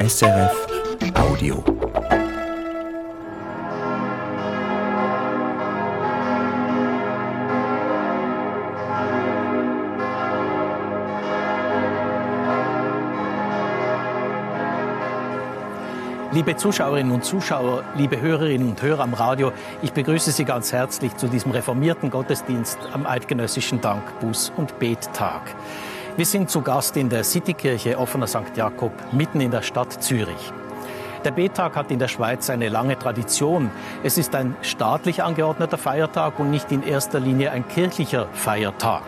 SRF Audio. Liebe Zuschauerinnen und Zuschauer, liebe Hörerinnen und Hörer am Radio, ich begrüße Sie ganz herzlich zu diesem reformierten Gottesdienst am Eidgenössischen Dank, Buß- und Bettag. Wir sind zu Gast in der Citykirche Offener St. Jakob, mitten in der Stadt Zürich. Der Bettag hat in der Schweiz eine lange Tradition. Es ist ein staatlich angeordneter Feiertag und nicht in erster Linie ein kirchlicher Feiertag.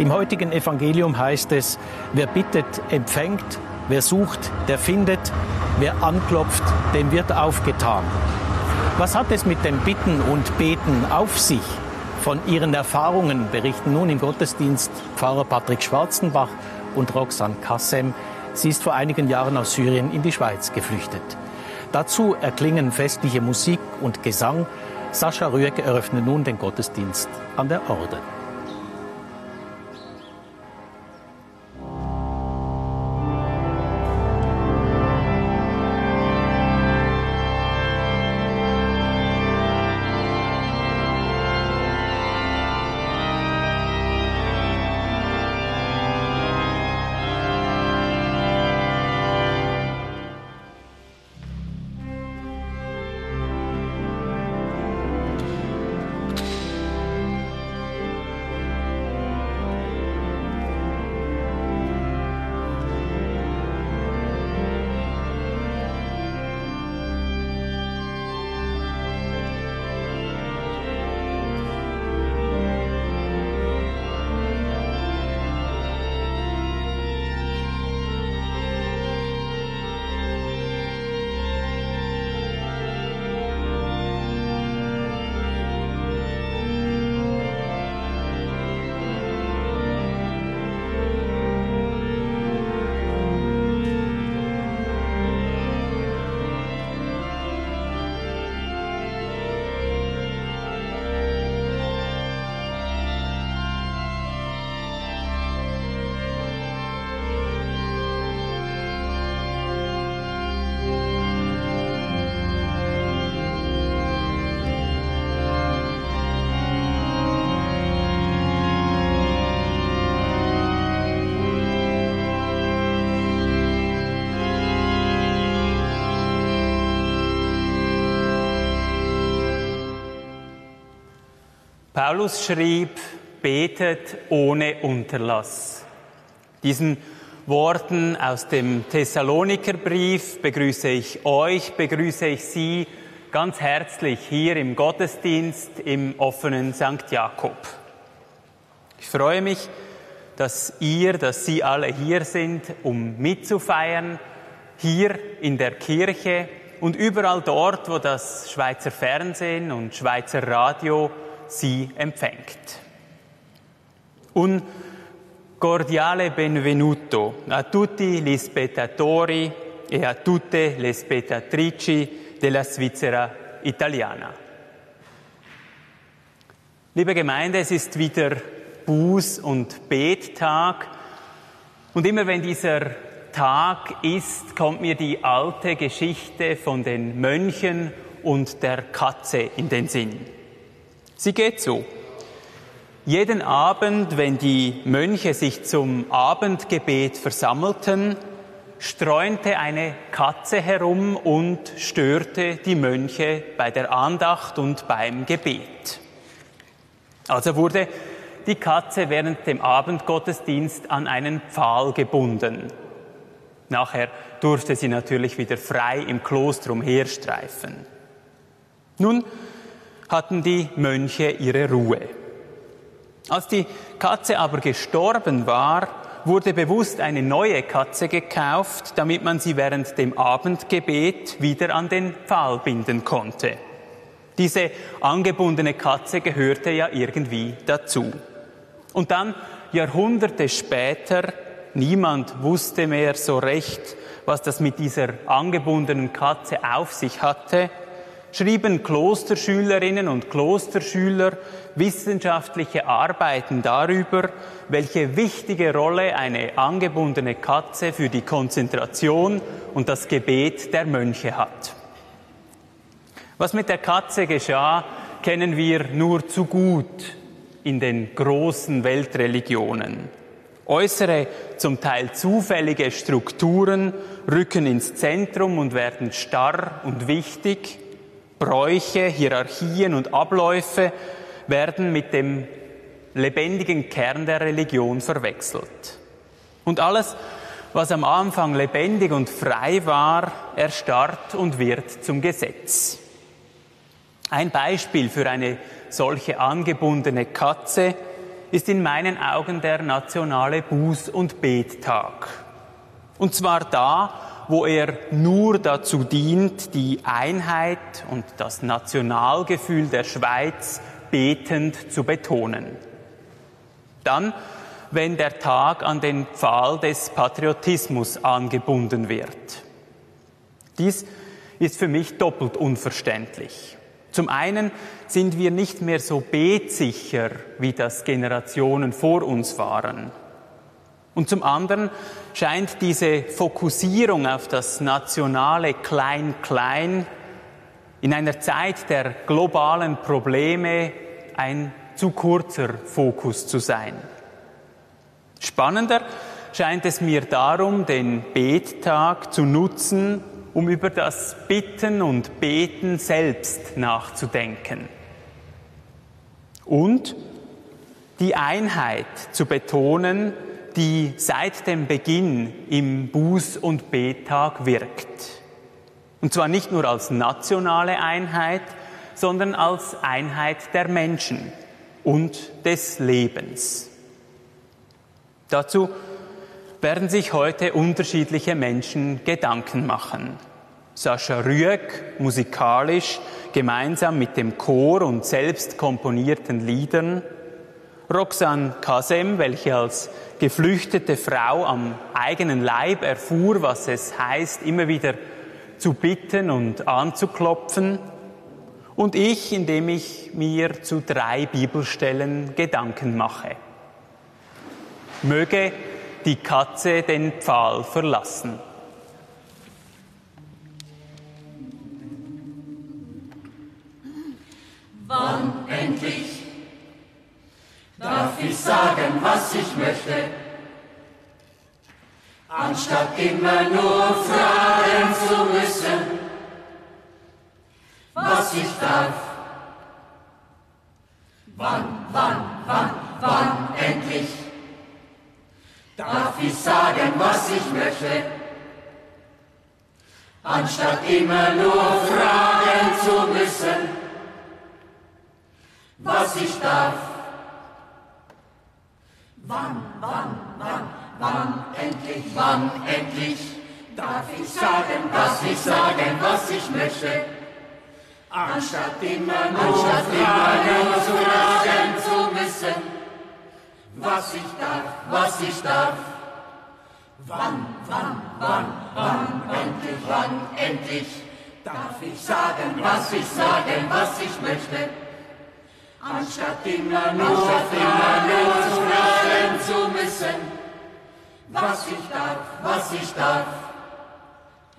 Im heutigen Evangelium heißt es, wer bittet, empfängt, wer sucht, der findet, Wer anklopft, dem wird aufgetan. Was hat es mit dem Bitten und Beten auf sich? Von ihren Erfahrungen berichten nun im Gottesdienst Pfarrer Patrick Schwarzenbach und Roxanne Kassem. Sie ist vor einigen Jahren aus Syrien in die Schweiz geflüchtet. Dazu erklingen festliche Musik und Gesang. Sascha Rüegg eröffnet nun den Gottesdienst an der Orde. Paulus schrieb, betet ohne Unterlass. Diesen Worten aus dem Thessalonikerbrief begrüße ich euch, begrüße ich Sie ganz herzlich hier im Gottesdienst im offenen St. Jakob. Ich freue mich, dass ihr, dass Sie alle hier sind, um mitzufeiern, hier in der Kirche und überall dort, wo das Schweizer Fernsehen und Schweizer Radio sie empfängt. Un cordiale benvenuto a tutti gli spettatori e a tutte le spettatrici della Svizzera Italiana. Liebe Gemeinde, es ist wieder Buß- und Bettag und immer wenn dieser Tag ist, kommt mir die alte Geschichte von den Mönchen und der Katze in den Sinn. Sie geht so. Jeden Abend, wenn die Mönche sich zum Abendgebet versammelten, streunte eine Katze herum und störte die Mönche bei der Andacht und beim Gebet. Also wurde die Katze während dem Abendgottesdienst an einen Pfahl gebunden. Nachher durfte sie natürlich wieder frei im Kloster umherstreifen. Nun hatten die Mönche ihre Ruhe. Als die Katze aber gestorben war, wurde bewusst eine neue Katze gekauft, damit man sie während dem Abendgebet wieder an den Pfahl binden konnte. Diese angebundene Katze gehörte ja irgendwie dazu. Und dann, Jahrhunderte später, niemand wusste mehr so recht, was das mit dieser angebundenen Katze auf sich hatte, schrieben Klosterschülerinnen und Klosterschüler wissenschaftliche Arbeiten darüber, welche wichtige Rolle eine angebundene Katze für die Konzentration und das Gebet der Mönche hat. Was mit der Katze geschah, kennen wir nur zu gut in den großen Weltreligionen. Äußere, zum Teil zufällige Strukturen rücken ins Zentrum und werden starr und wichtig. Bräuche, Hierarchien und Abläufe werden mit dem lebendigen Kern der Religion verwechselt. Und alles, was am Anfang lebendig und frei war, erstarrt und wird zum Gesetz. Ein Beispiel für eine solche angebundene Katze ist in meinen Augen der nationale Buß- und Bettag. Und zwar da, wo er nur dazu dient, die Einheit und das Nationalgefühl der Schweiz betend zu betonen. Dann, wenn der Tag an den Pfahl des Patriotismus angebunden wird. Dies ist für mich doppelt unverständlich. Zum einen sind wir nicht mehr so betsicher, wie das Generationen vor uns waren. Und zum anderen scheint diese Fokussierung auf das nationale Klein-Klein in einer Zeit der globalen Probleme ein zu kurzer Fokus zu sein. Spannender scheint es mir darum, den Bettag zu nutzen, um über das Bitten und Beten selbst nachzudenken. Und die Einheit zu betonen, die seit dem Beginn im Buß- und Bettag wirkt. Und zwar nicht nur als nationale Einheit, sondern als Einheit der Menschen und des Lebens. Dazu werden sich heute unterschiedliche Menschen Gedanken machen. Sascha Rüegg musikalisch gemeinsam mit dem Chor und selbst komponierten Liedern, Roxanne Kasem, welche als geflüchtete Frau am eigenen Leib erfuhr, was es heißt, immer wieder zu bitten und anzuklopfen, und ich, indem ich mir zu drei Bibelstellen Gedanken mache. Möge die Katze den Pfahl verlassen. Wann endlich darf ich sagen, was ich möchte, anstatt immer nur fragen zu müssen, was ich darf. Wann, wann, wann, wann endlich darf ich sagen, was ich möchte, anstatt immer nur fragen zu müssen, was ich darf. Wann, wann, wann, wann endlich, wann endlich darf ich sagen, was ich sagen, was ich möchte, anstatt immer nur, anstatt immer nur zu fragen. zu müssen, was ich darf, was ich darf. Wann, wann, wann, wann endlich, wann endlich darf ich sagen, was ich sagen, was ich möchte, anstatt immer nur, nur zu fragen zu müssen, was ich darf, was ich darf.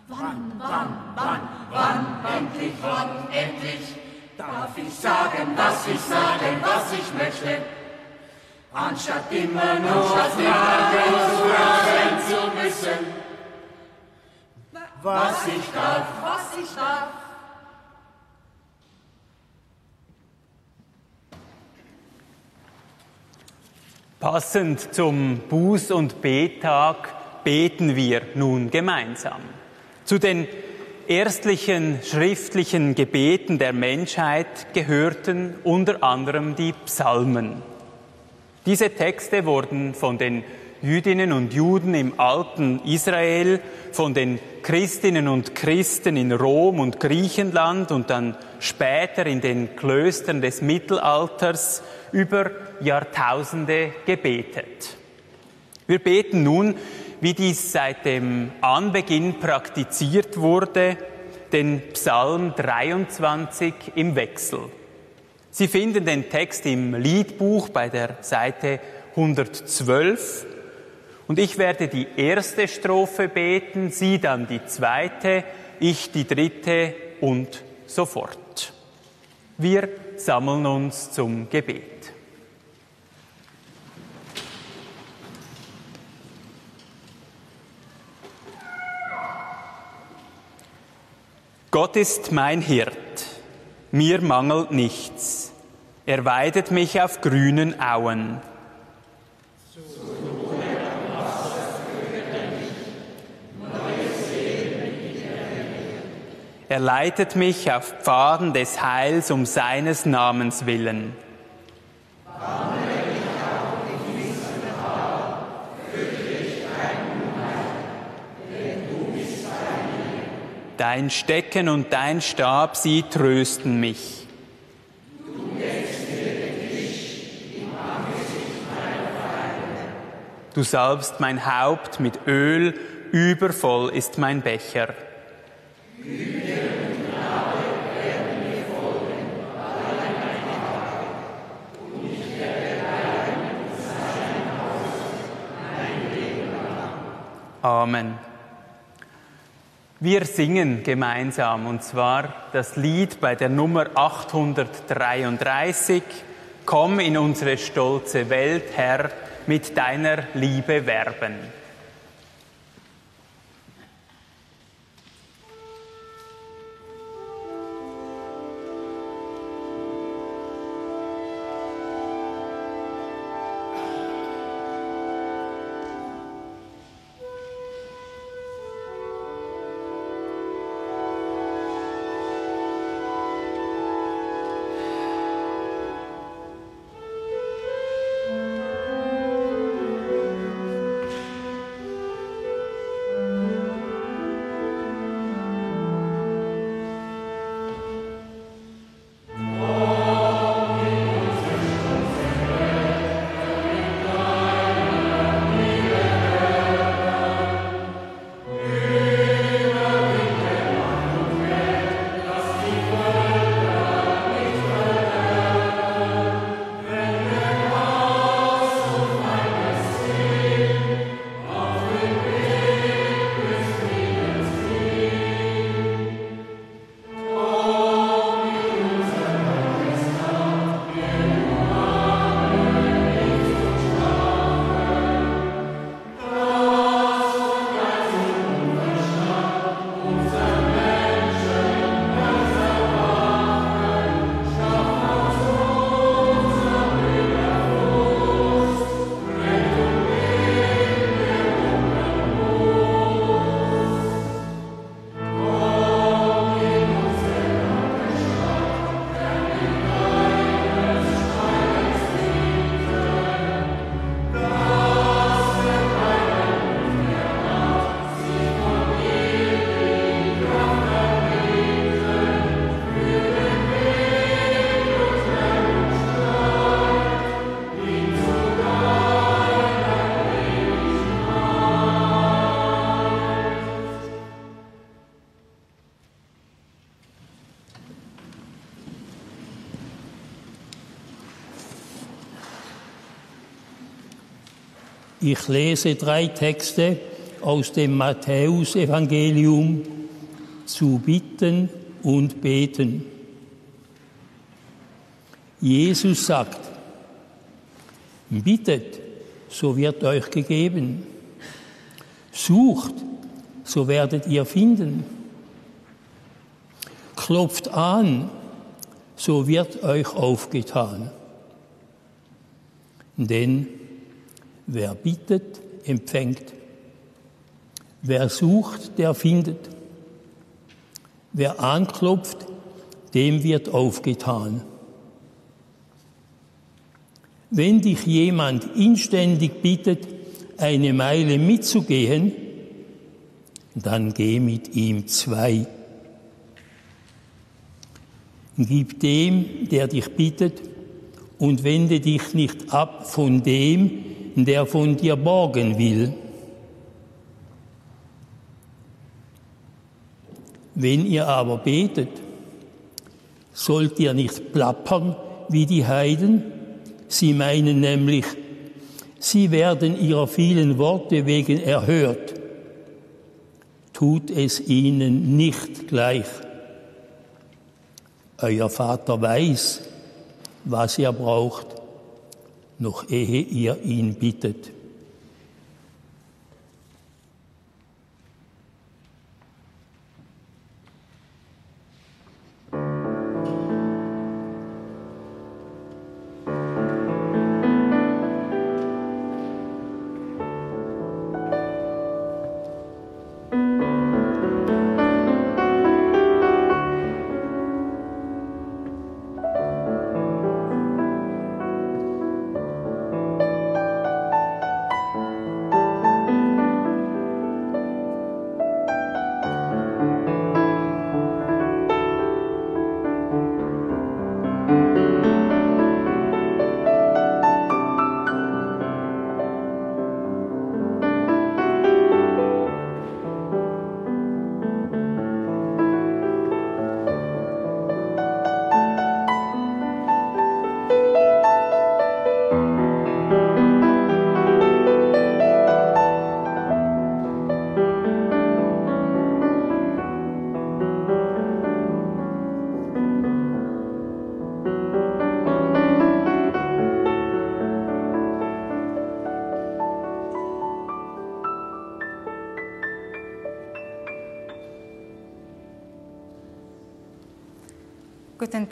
Wann, wann, wann, wann, endlich, wann, endlich darf ich sagen, was ich sagen, was ich möchte, anstatt immer nur fragen zu fragen zu müssen, was ich darf, was ich darf. Passend zum Buß- und Betag beten wir nun gemeinsam. Zu den erstlichen schriftlichen Gebeten der Menschheit gehörten unter anderem die Psalmen. Diese Texte wurden von den Jüdinnen und Juden im alten Israel, von den Christinnen und Christen in Rom und Griechenland und dann später in den Klöstern des Mittelalters über Jahrtausende gebetet. Wir beten nun, wie dies seit dem Anbeginn praktiziert wurde, den Psalm 23 im Wechsel. Sie finden den Text im Liedbuch bei der Seite 112 und ich werde die erste Strophe beten, Sie dann die zweite, ich die dritte und so fort. Wir sammeln uns zum Gebet. Gott ist mein Hirt, mir mangelt nichts. Er weidet mich auf grünen Auen. Er leitet mich auf Pfaden des Heils um seines Namens willen. Dein Stecken und dein Stab, sie trösten mich. Du salbst mein Haupt mit Öl, übervoll ist mein Becher. Amen. Wir singen gemeinsam und zwar das Lied bei der Nummer 833. Komm in unsere stolze Welt, Herr, mit deiner Liebe werben. Ich lese drei Texte aus dem Matthäusevangelium zu bitten und beten. Jesus sagt, bittet, so wird euch gegeben. Sucht, so werdet ihr finden. Klopft an, so wird euch aufgetan. Denn Wer bittet, empfängt. Wer sucht, der findet. Wer anklopft, dem wird aufgetan. Wenn dich jemand inständig bittet, eine Meile mitzugehen, dann geh mit ihm zwei. Gib dem, der dich bittet, und wende dich nicht ab von dem, der von dir borgen will. Wenn ihr aber betet, sollt ihr nicht plappern wie die Heiden. Sie meinen nämlich, sie werden ihrer vielen Worte wegen erhört. Tut es ihnen nicht gleich. Euer Vater weiß, was ihr braucht, noch ehe ihr ihn bittet.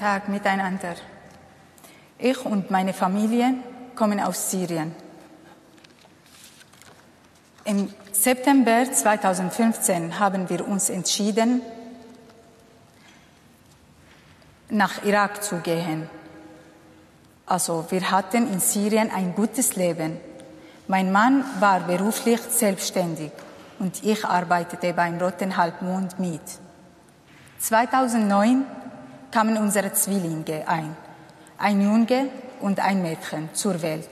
Tag miteinander. Ich und meine Familie kommen aus Syrien. Im September 2015 haben wir uns entschieden, nach Irak zu gehen. Also wir hatten in Syrien ein gutes Leben. Mein Mann war beruflich selbstständig und ich arbeitete beim Roten Halbmond mit. 2009 kamen unsere Zwillinge ein, ein Junge und ein Mädchen zur Welt.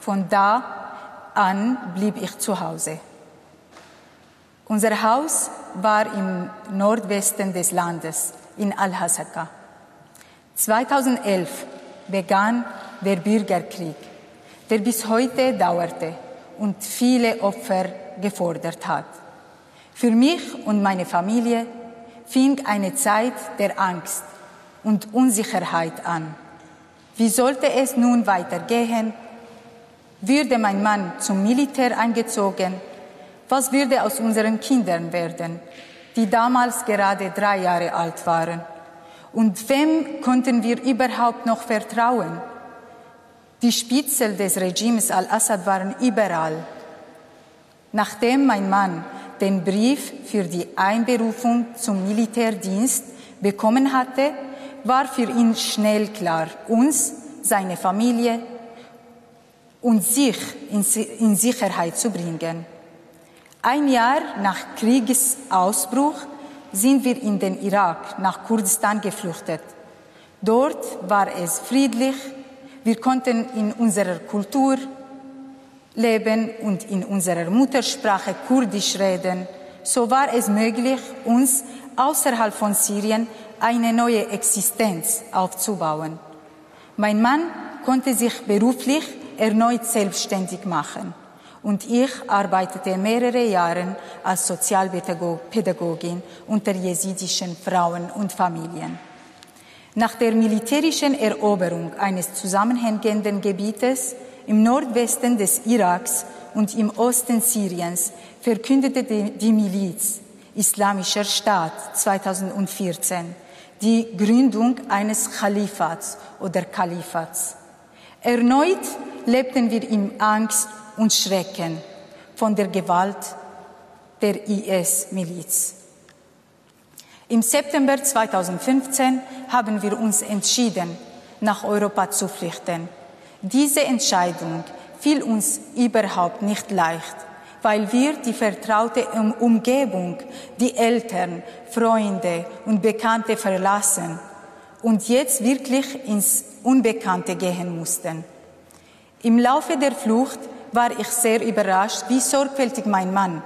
Von da an blieb ich zu Hause. Unser Haus war im Nordwesten des Landes, in Al-Hasaka. 2011 begann der Bürgerkrieg, der bis heute dauerte und viele Opfer gefordert hat. Für mich und meine Familie fing eine Zeit der Angst und Unsicherheit an. Wie sollte es nun weitergehen? Würde mein Mann zum Militär eingezogen? Was würde aus unseren Kindern werden, die damals gerade drei Jahre alt waren? Und wem konnten wir überhaupt noch vertrauen? Die Spitzel des Regimes al-Assad waren überall. Nachdem mein Mann den Brief für die Einberufung zum Militärdienst bekommen hatte, war für ihn schnell klar, uns, seine Familie und sich in Sicherheit zu bringen. Ein Jahr nach Kriegesausbruch sind wir in den Irak nach Kurdistan geflüchtet. Dort war es friedlich, wir konnten in unserer Kultur leben und in unserer Muttersprache Kurdisch reden. So war es möglich, uns außerhalb von Syrien eine neue Existenz aufzubauen. Mein Mann konnte sich beruflich erneut selbstständig machen und ich arbeitete mehrere Jahre als Sozialpädagogin unter jesidischen Frauen und Familien. Nach der militärischen Eroberung eines zusammenhängenden Gebietes im Nordwesten des Iraks und im Osten Syriens verkündete die Miliz Islamischer Staat 2014 die Gründung eines Khalifats oder Kalifats. Erneut lebten wir in Angst und Schrecken von der Gewalt der IS-Miliz. Im September 2015 haben wir uns entschieden, nach Europa zu flüchten. Diese Entscheidung fiel uns überhaupt nicht leicht, weil wir die vertraute Umgebung, die Eltern, Freunde und Bekannte verlassen und jetzt wirklich ins Unbekannte gehen mussten. Im Laufe der Flucht war ich sehr überrascht, wie sorgfältig mein Mann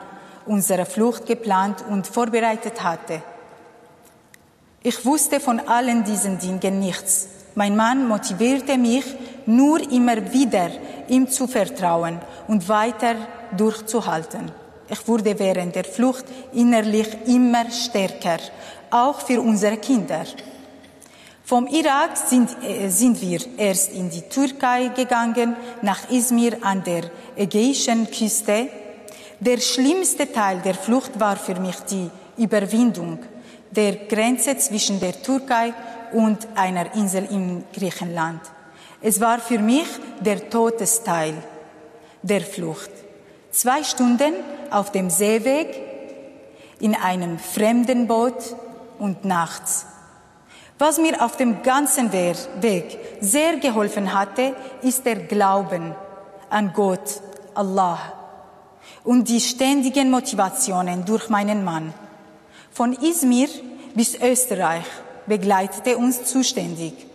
unsere Flucht geplant und vorbereitet hatte. Ich wusste von allen diesen Dingen nichts. Mein Mann motivierte mich nur immer wieder, ihm zu vertrauen und weiter durchzuhalten. Ich wurde während der Flucht innerlich immer stärker, auch für unsere Kinder. Vom Irak sind, äh, sind wir erst in die Türkei gegangen, nach Izmir an der ägäischen Küste. Der schlimmste Teil der Flucht war für mich die Überwindung der Grenze zwischen der Türkei und einer Insel in Griechenland. Es war für mich der Todesteil der Flucht. Zwei Stunden auf dem Seeweg, in einem fremden Boot und nachts. Was mir auf dem ganzen Weg sehr geholfen hatte, ist der Glauben an Gott, Allah und die ständigen Motivationen durch meinen Mann. Von Izmir bis Österreich begleitete uns zuständig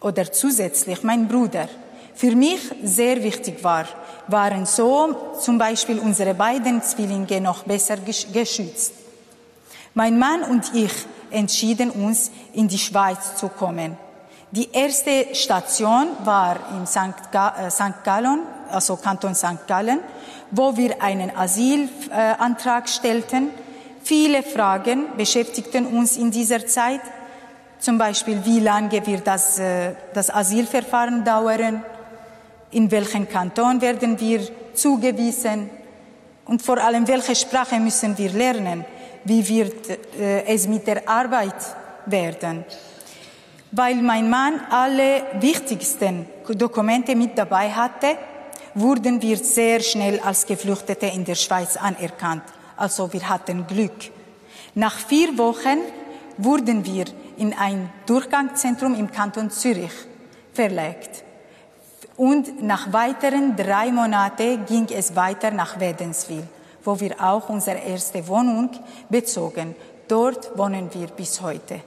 oder zusätzlich mein Bruder. Für mich sehr wichtig war, waren so zum Beispiel unsere beiden Zwillinge noch besser geschützt. Mein Mann und ich entschieden uns, in die Schweiz zu kommen. Die erste Station war im St. Gallen, also Kanton St. Gallen, wo wir einen Asylantrag stellten. Viele Fragen beschäftigten uns in dieser Zeit. Zum Beispiel, wie lange wird das, äh, das Asylverfahren dauern? In welchen Kanton werden wir zugewiesen? Und vor allem, welche Sprache müssen wir lernen? Wie wird äh, es mit der Arbeit werden? Weil mein Mann alle wichtigsten Dokumente mit dabei hatte, wurden wir sehr schnell als Geflüchtete in der Schweiz anerkannt. Also wir hatten Glück. Nach vier Wochen wurden wir in ein Durchgangszentrum im Kanton Zürich verlegt. Und nach weiteren drei Monaten ging es weiter nach Wädenswil, wo wir auch unsere erste Wohnung bezogen. Dort wohnen wir bis heute.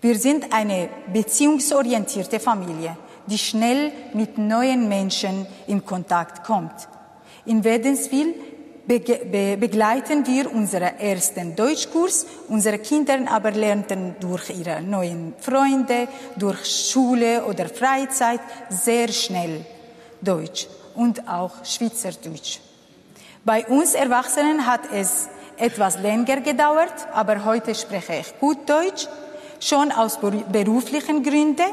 Wir sind eine beziehungsorientierte Familie die schnell mit neuen Menschen in Kontakt kommt. In Wädenswil begleiten wir unseren ersten Deutschkurs. Unsere Kinder aber lernten durch ihre neuen Freunde, durch Schule oder Freizeit sehr schnell Deutsch und auch Schweizerdeutsch. Bei uns Erwachsenen hat es etwas länger gedauert, aber heute spreche ich gut Deutsch, schon aus beruflichen Gründen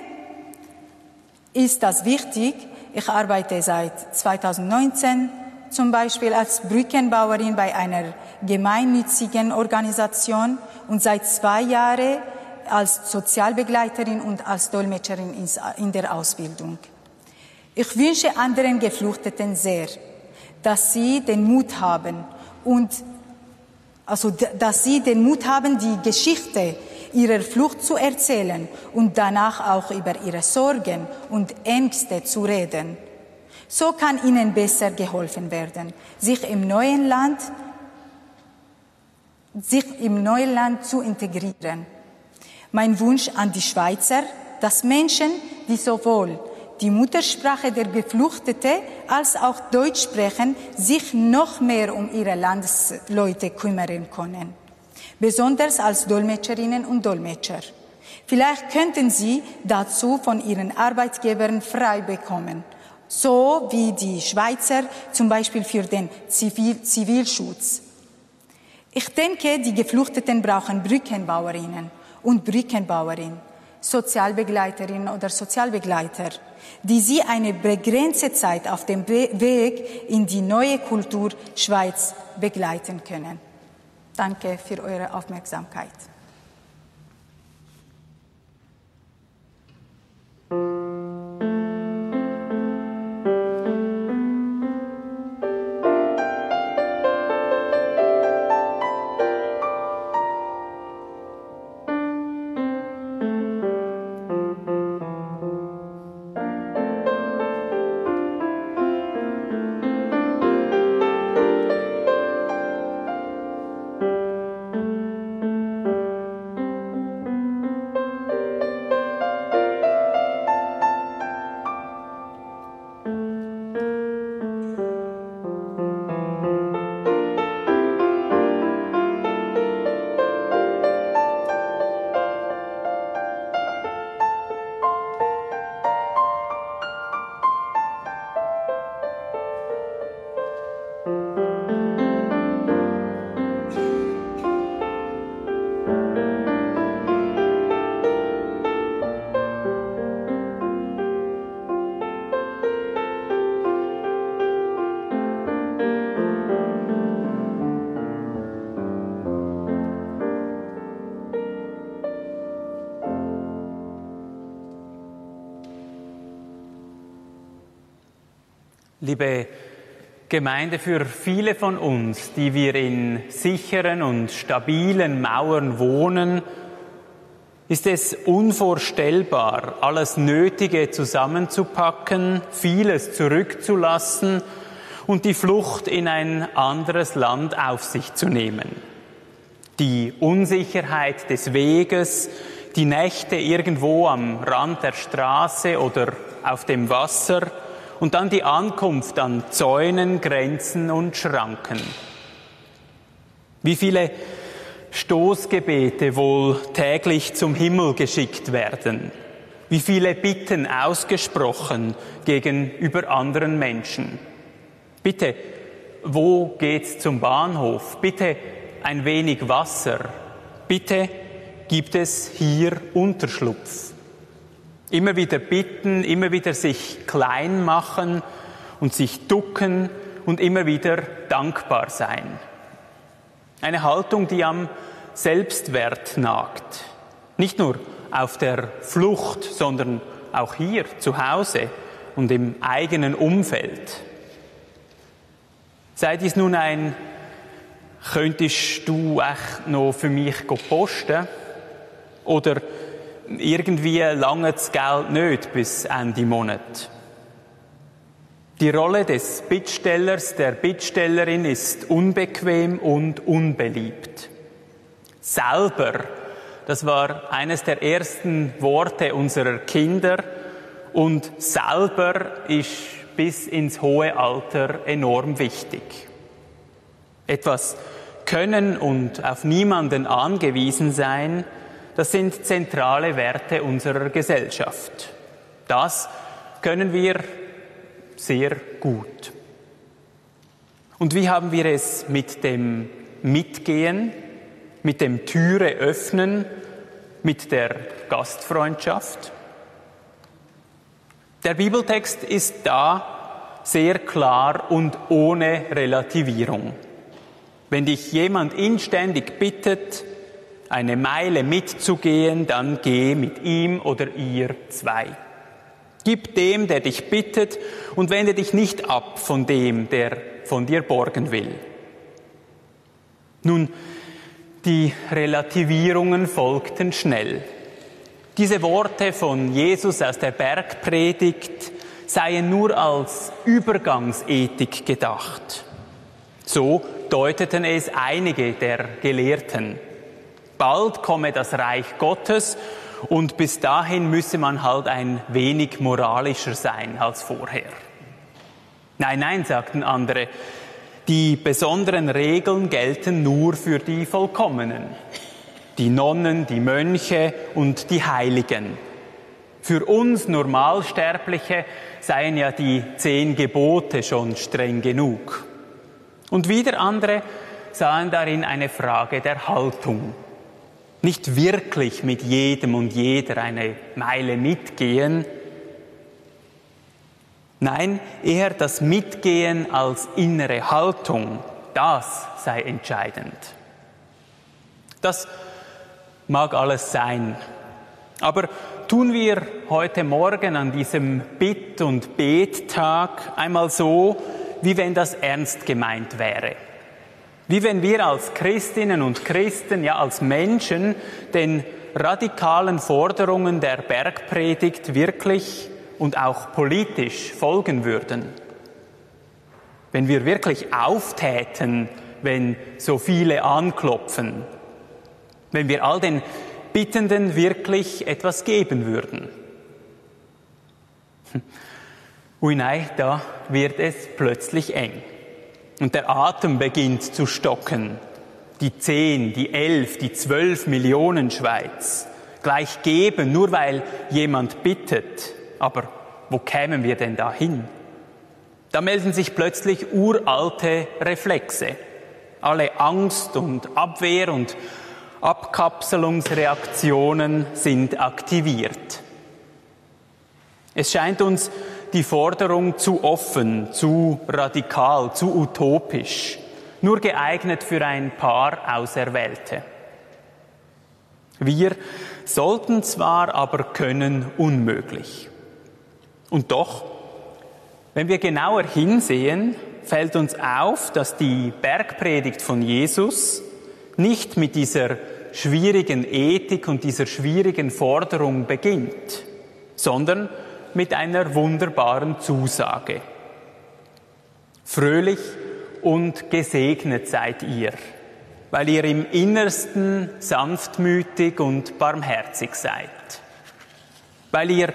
ist das wichtig. Ich arbeite seit 2019 zum Beispiel als Brückenbauerin bei einer gemeinnützigen Organisation und seit zwei Jahren als Sozialbegleiterin und als Dolmetscherin in der Ausbildung. Ich wünsche anderen Geflüchteten sehr, dass sie den Mut haben und also, dass sie den Mut haben, die Geschichte ihrer Flucht zu erzählen und danach auch über ihre Sorgen und Ängste zu reden. So kann ihnen besser geholfen werden, sich im neuen Land, sich im neuen Land zu integrieren. Mein Wunsch an die Schweizer, dass Menschen, die sowohl die Muttersprache der Geflüchteten als auch Deutsch sprechen, sich noch mehr um ihre Landsleute kümmern können besonders als Dolmetscherinnen und Dolmetscher. Vielleicht könnten Sie dazu von Ihren Arbeitgebern frei bekommen, so wie die Schweizer zum Beispiel für den Zivil Zivilschutz. Ich denke, die Geflüchteten brauchen Brückenbauerinnen und Brückenbauerinnen, Sozialbegleiterinnen oder Sozialbegleiter, die sie eine begrenzte Zeit auf dem Weg in die neue Kultur Schweiz begleiten können. Danke für eure Aufmerksamkeit. Liebe Gemeinde, für viele von uns, die wir in sicheren und stabilen Mauern wohnen, ist es unvorstellbar, alles Nötige zusammenzupacken, vieles zurückzulassen und die Flucht in ein anderes Land auf sich zu nehmen. Die Unsicherheit des Weges, die Nächte irgendwo am Rand der Straße oder auf dem Wasser und dann die Ankunft an Zäunen, Grenzen und Schranken. Wie viele Stoßgebete wohl täglich zum Himmel geschickt werden, wie viele Bitten ausgesprochen gegenüber anderen Menschen. Bitte, wo geht's zum Bahnhof? Bitte ein wenig Wasser. Bitte gibt es hier Unterschlupf. Immer wieder bitten, immer wieder sich klein machen und sich ducken und immer wieder dankbar sein. Eine Haltung, die am Selbstwert nagt. Nicht nur auf der Flucht, sondern auch hier zu Hause und im eigenen Umfeld. Sei dies nun ein, könntest du echt noch für mich posten? Oder irgendwie lange das Geld nicht bis Ende Monat? Die Rolle des Bittstellers, der Bittstellerin ist unbequem und unbeliebt. Selber, das war eines der ersten Worte unserer Kinder und selber ist bis ins hohe Alter enorm wichtig. Etwas können und auf niemanden angewiesen sein, das sind zentrale Werte unserer Gesellschaft. Das können wir sehr gut. Und wie haben wir es mit dem Mitgehen, mit dem Türe öffnen, mit der Gastfreundschaft? Der Bibeltext ist da sehr klar und ohne Relativierung. Wenn dich jemand inständig bittet, eine Meile mitzugehen, dann geh mit ihm oder ihr zwei. Gib dem, der dich bittet, und wende dich nicht ab von dem, der von dir borgen will. Nun, die Relativierungen folgten schnell. Diese Worte von Jesus aus der Bergpredigt seien nur als Übergangsethik gedacht. So deuteten es einige der Gelehrten. Bald komme das Reich Gottes und bis dahin müsse man halt ein wenig moralischer sein als vorher. Nein, nein, sagten andere, die besonderen Regeln gelten nur für die Vollkommenen, die Nonnen, die Mönche und die Heiligen. Für uns Normalsterbliche seien ja die zehn Gebote schon streng genug. Und wieder andere sahen darin eine Frage der Haltung. Nicht wirklich mit jedem und jeder eine Meile mitgehen. Nein, eher das Mitgehen als innere Haltung, das sei entscheidend. Das mag alles sein. Aber tun wir heute Morgen an diesem Bitt- und Bettag einmal so, wie wenn das ernst gemeint wäre. Wie wenn wir als Christinnen und Christen, ja als Menschen, den radikalen Forderungen der Bergpredigt wirklich und auch politisch folgen würden. Wenn wir wirklich auftäten, wenn so viele anklopfen. Wenn wir all den Bittenden wirklich etwas geben würden. Ui nein, da wird es plötzlich eng. Und der Atem beginnt zu stocken. Die zehn, die elf, die zwölf Millionen Schweiz gleich geben, nur weil jemand bittet. Aber wo kämen wir denn da hin? Da melden sich plötzlich uralte Reflexe. Alle Angst und Abwehr und Abkapselungsreaktionen sind aktiviert. Es scheint uns die Forderung zu offen, zu radikal, zu utopisch, nur geeignet für ein paar Auserwählte. Wir sollten zwar, aber können unmöglich. Und doch, Wenn wir genauer hinsehen, fällt uns auf, dass die Bergpredigt von Jesus nicht mit dieser schwierigen Ethik und dieser schwierigen Forderung beginnt, sondern mit einer wunderbaren Zusage. Fröhlich und gesegnet seid ihr, weil ihr im Innersten sanftmütig und barmherzig seid, weil ihr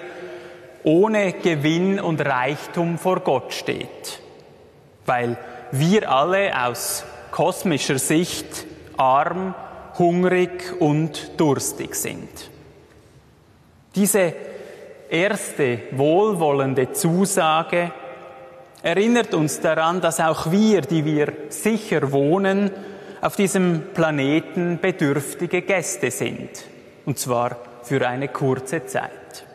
ohne Gewinn und Reichtum vor Gott steht, weil wir alle aus kosmischer Sicht arm, hungrig und durstig sind. Diese erste wohlwollende Zusage erinnert uns daran, dass auch wir, die wir sicher wohnen, auf diesem Planeten bedürftige Gäste sind, und zwar für eine kurze Zeit.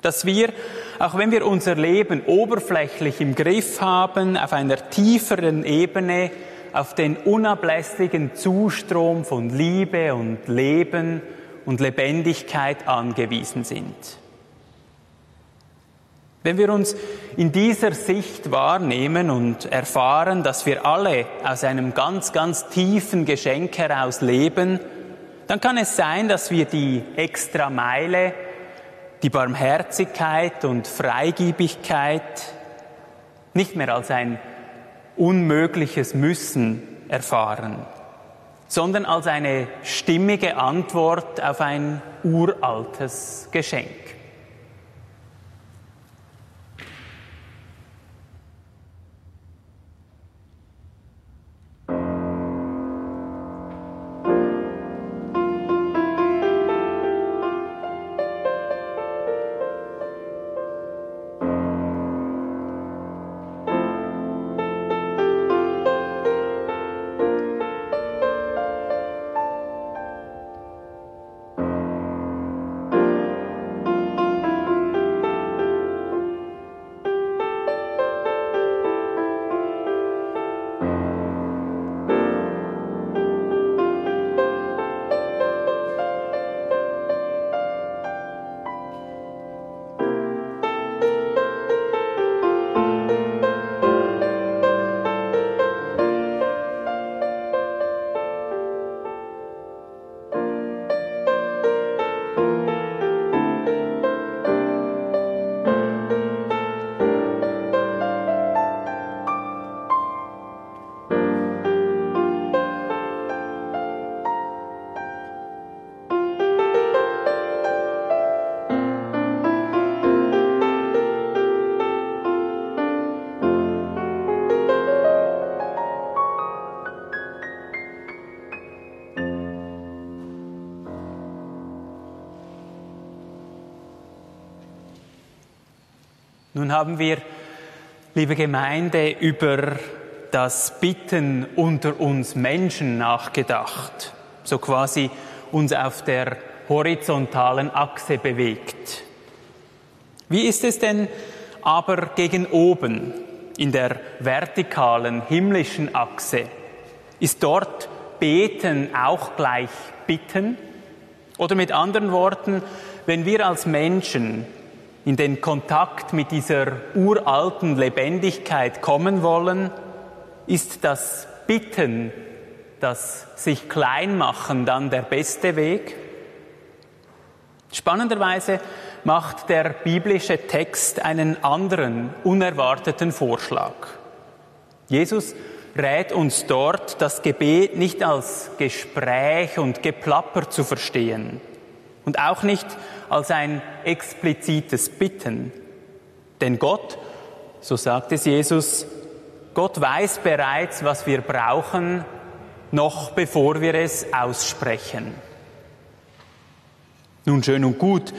Dass wir, auch wenn wir unser Leben oberflächlich im Griff haben, auf einer tieferen Ebene auf den unablässigen Zustrom von Liebe und Leben und Lebendigkeit angewiesen sind. Wenn wir uns in dieser Sicht wahrnehmen und erfahren, dass wir alle aus einem ganz, ganz tiefen Geschenk heraus leben, dann kann es sein, dass wir die extra Meile, die Barmherzigkeit und Freigiebigkeit nicht mehr als ein unmögliches Müssen erfahren, sondern als eine stimmige Antwort auf ein uraltes Geschenk. Haben wir, liebe Gemeinde, über das Bitten unter uns Menschen nachgedacht, so quasi uns auf der horizontalen Achse bewegt. Wie ist es denn aber gegen oben in der vertikalen himmlischen Achse? Ist dort Beten auch gleich Bitten? Oder mit anderen Worten, wenn wir als Menschen in den Kontakt mit dieser uralten Lebendigkeit kommen wollen, ist das Bitten, das sich klein machen dann der beste Weg? Spannenderweise macht der biblische Text einen anderen, unerwarteten Vorschlag. Jesus rät uns dort, das Gebet nicht als Gespräch und Geplapper zu verstehen und auch nicht als ein explizites Bitten. Denn Gott, so sagt es Jesus, Gott weiß bereits, was wir brauchen, noch bevor wir es aussprechen. Nun schön und gut,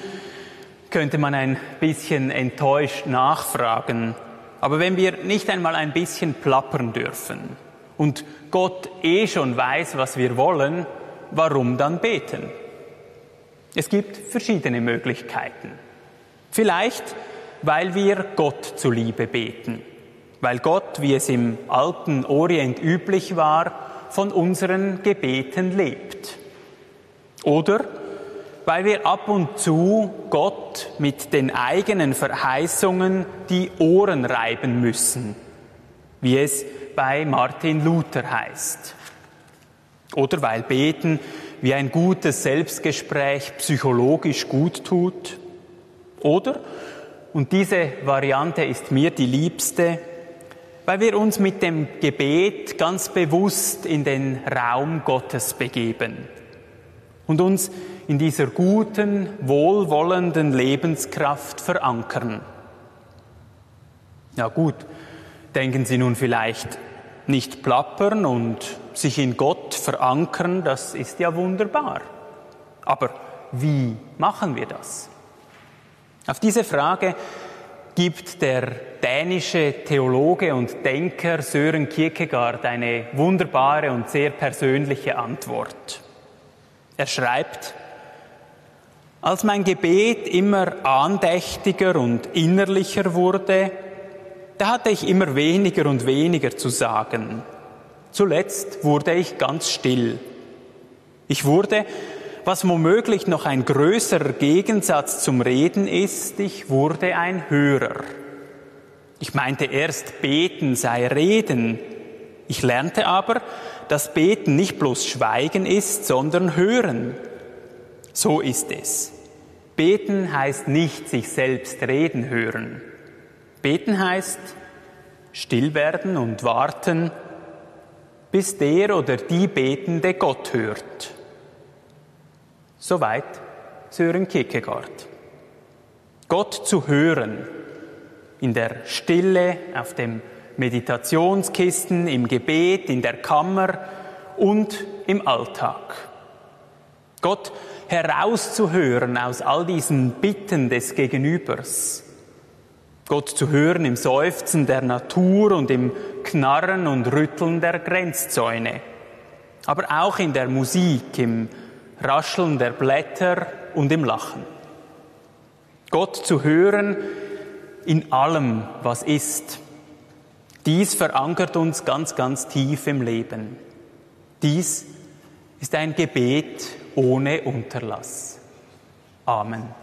könnte man ein bisschen enttäuscht nachfragen. Aber wenn wir nicht einmal ein bisschen plappern dürfen und Gott eh schon weiß, was wir wollen, warum dann beten? Es gibt verschiedene Möglichkeiten. Vielleicht, weil wir Gott zuliebe beten, weil Gott, wie es im alten Orient üblich war, von unseren Gebeten lebt. Oder weil wir ab und zu Gott mit den eigenen Verheißungen die Ohren reiben müssen, wie es bei Martin Luther heißt. Oder weil Beten wie ein gutes Selbstgespräch psychologisch gut tut. Oder, und diese Variante ist mir die liebste, weil wir uns mit dem Gebet ganz bewusst in den Raum Gottes begeben und uns in dieser guten, wohlwollenden Lebenskraft verankern. Ja gut, denken Sie nun vielleicht nicht plappern und sich in Gott verankern, das ist ja wunderbar. Aber wie machen wir das? Auf diese Frage gibt der dänische Theologe und Denker Sören Kierkegaard eine wunderbare und sehr persönliche Antwort. Er schreibt, als mein Gebet immer andächtiger und innerlicher wurde, da hatte ich immer weniger und weniger zu sagen. Zuletzt wurde ich ganz still. Ich wurde, was womöglich noch ein größerer Gegensatz zum Reden ist, ich wurde ein Hörer. Ich meinte erst, beten sei reden. Ich lernte aber, dass beten nicht bloß Schweigen ist, sondern hören. So ist es. Beten heißt nicht sich selbst reden hören. Beten heißt still werden und warten, bis der oder die Betende Gott hört. Soweit Sören Kierkegaard. Gott zu hören, in der Stille, auf dem Meditationskisten, im Gebet, in der Kammer und im Alltag. Gott herauszuhören aus all diesen Bitten des Gegenübers. Gott zu hören im Seufzen der Natur und im Knarren und Rütteln der Grenzzäune. Aber auch in der Musik, im Rascheln der Blätter und im Lachen. Gott zu hören in allem, was ist. Dies verankert uns ganz, ganz tief im Leben. Dies ist ein Gebet ohne Unterlass. Amen.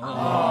Oh.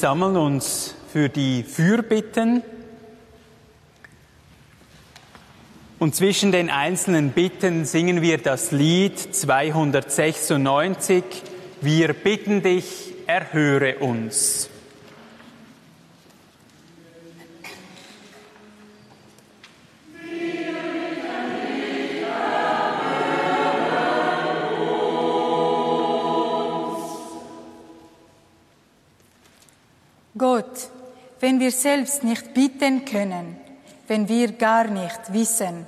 Sammeln uns für die Fürbitten und zwischen den einzelnen Bitten singen wir das Lied 296. Wir bitten dich, erhöre uns. Wenn wir selbst nicht bitten können, wenn wir gar nicht wissen,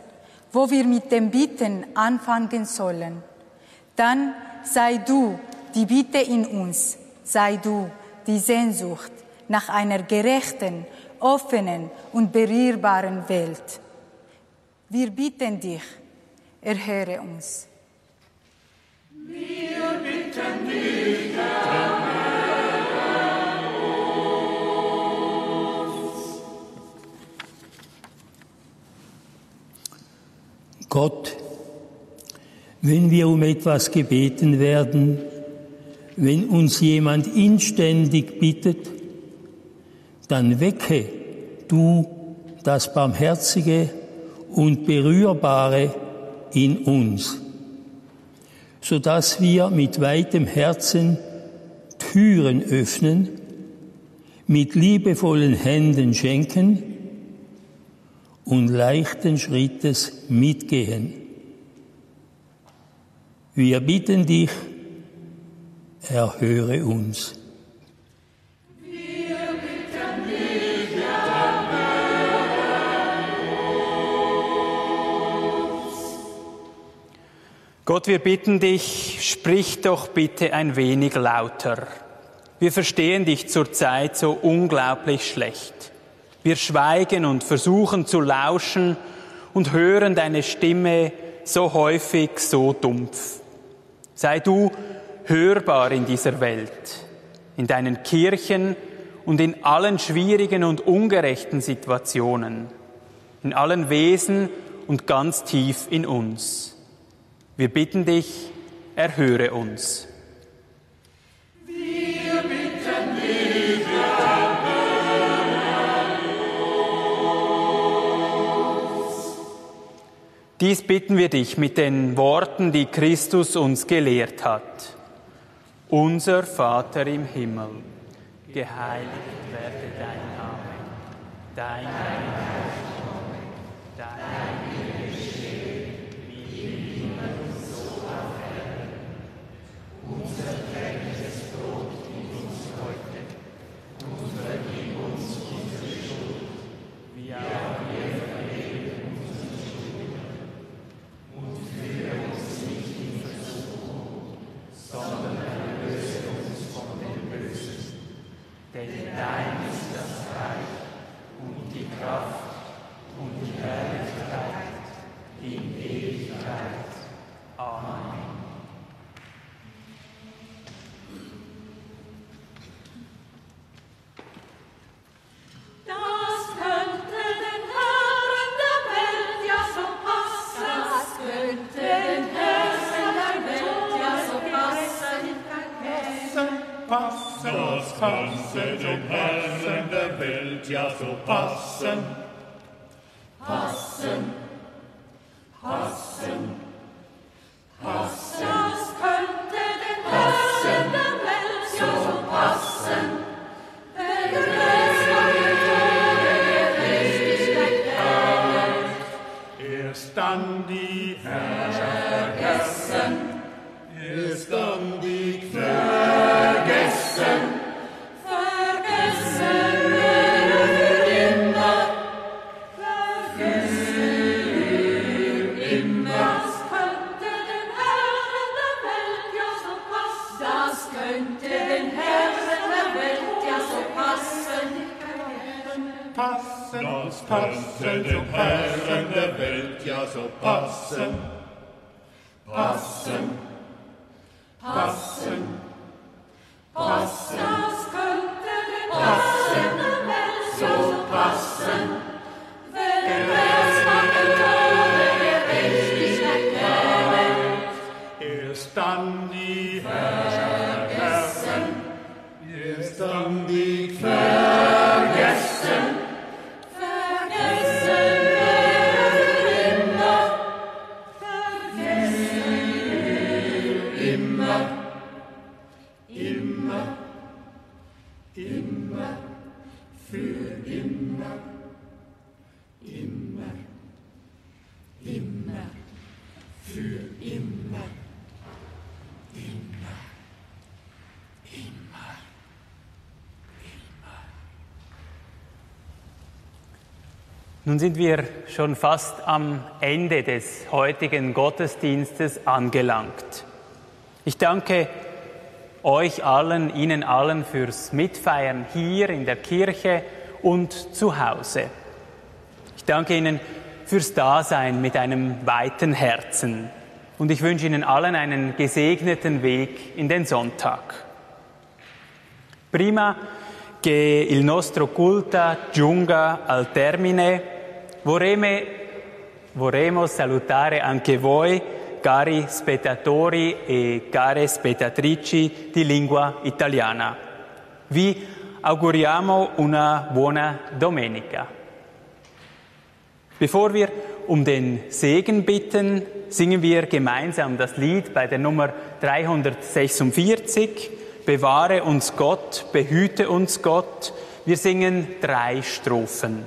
wo wir mit dem Bitten anfangen sollen, dann sei du die Bitte in uns, sei du die Sehnsucht nach einer gerechten, offenen und berührbaren Welt. Wir bitten dich, erhöre uns. Wir bitten dich, erhöre Gott, wenn wir um etwas gebeten werden, wenn uns jemand inständig bittet, dann wecke du das Barmherzige und Berührbare in uns, so dass wir mit weitem Herzen Türen öffnen, mit liebevollen Händen schenken und leichten Schrittes mitgehen. Wir bitten dich, erhöre uns. Gott, wir bitten dich, sprich doch bitte ein wenig lauter. Wir verstehen dich zurzeit so unglaublich schlecht. Wir schweigen und versuchen zu lauschen und hören deine Stimme so häufig so dumpf. Sei du hörbar in dieser Welt, in deinen Kirchen und in allen schwierigen und ungerechten Situationen, in allen Wesen und ganz tief in uns. Wir bitten dich, erhöre uns. Dies bitten wir dich mit den Worten, die Christus uns gelehrt hat. Unser Vater im Himmel, geheiligt werde dein Name, dein Reich könnte den Herren der Welt ja so passen. Passen, passen, passen. Das könnte den Herren der Welt ja so passen. Wenn es meine Gerechtigkeit wäre. Erst dann die Herrschaft vergessen, erst dann die passen, den Herren der Welt ja so passen. Passen, passen, passen, Das könnte den Herren für immer, immer, immer, immer, Nun sind wir schon fast am Ende des heutigen Gottesdienstes angelangt. Ich danke euch allen, Ihnen allen fürs Mitfeiern hier in der Kirche und zu Hause. Ich danke Ihnen fürs Dasein mit einem weiten Herzen und ich wünsche Ihnen allen einen gesegneten Weg in den Sonntag. Prima che il nostro culto giunga al termine, vorreme, vorremmo salutare anche voi, cari spettatori e care spettatrici di lingua italiana. Vi auguriamo una buona domenica. Bevor wir um den Segen bitten, singen wir gemeinsam das Lied bei der Nummer 346. Bewahre uns Gott, behüte uns Gott. Wir singen drei Strophen.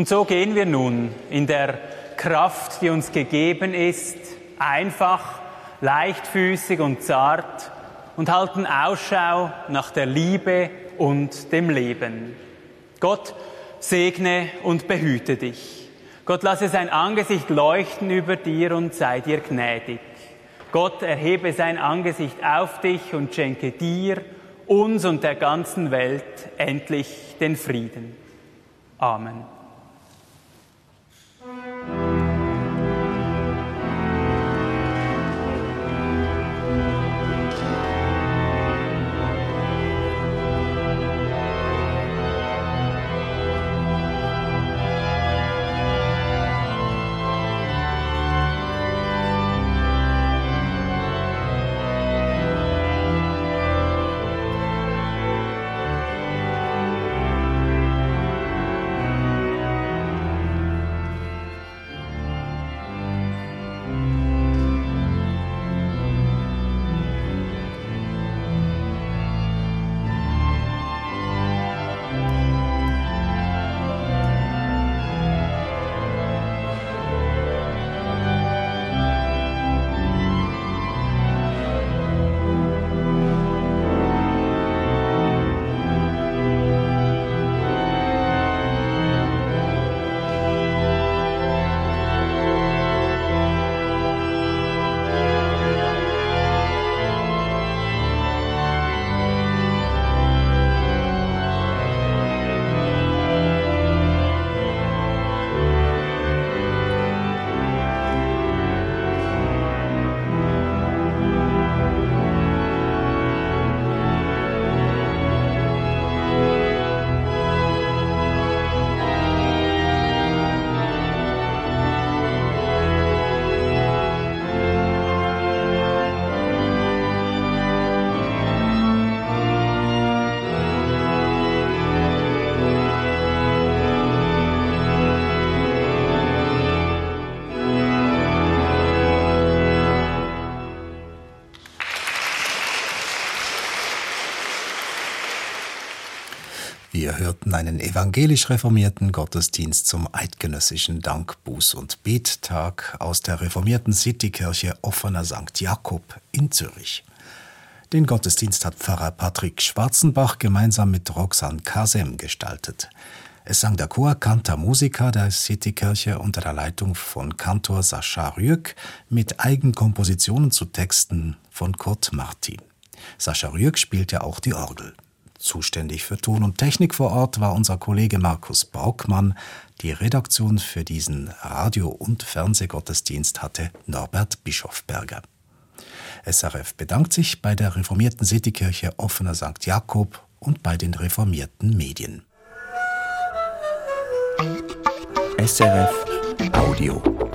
Und so gehen wir nun in der Kraft, die uns gegeben ist, einfach, leichtfüßig und zart und halten Ausschau nach der Liebe und dem Leben. Gott segne und behüte dich. Gott lasse sein Angesicht leuchten über dir und sei dir gnädig. Gott erhebe sein Angesicht auf dich und schenke dir, uns und der ganzen Welt endlich den Frieden. Amen. Einen evangelisch reformierten Gottesdienst zum eidgenössischen Dank, Buß- und Bettag aus der reformierten Citykirche Offener St. Jakob in Zürich. Den Gottesdienst hat Pfarrer Patrick Schwarzenbach gemeinsam mit Roxanne Kasem gestaltet. Es sang der Chor Canta Musica der Citykirche unter der Leitung von Kantor Sascha Rüegg mit Eigenkompositionen zu Texten von Kurt Martin. Sascha Rüegg spielte auch die Orgel. Zuständig für Ton und Technik vor Ort war unser Kollege Markus Baukmann. Die Redaktion für diesen Radio- und Fernsehgottesdienst hatte Norbert Bischofberger. SRF bedankt sich bei der reformierten Citykirche Offener St. Jakob und bei den reformierten Medien. SRF Audio.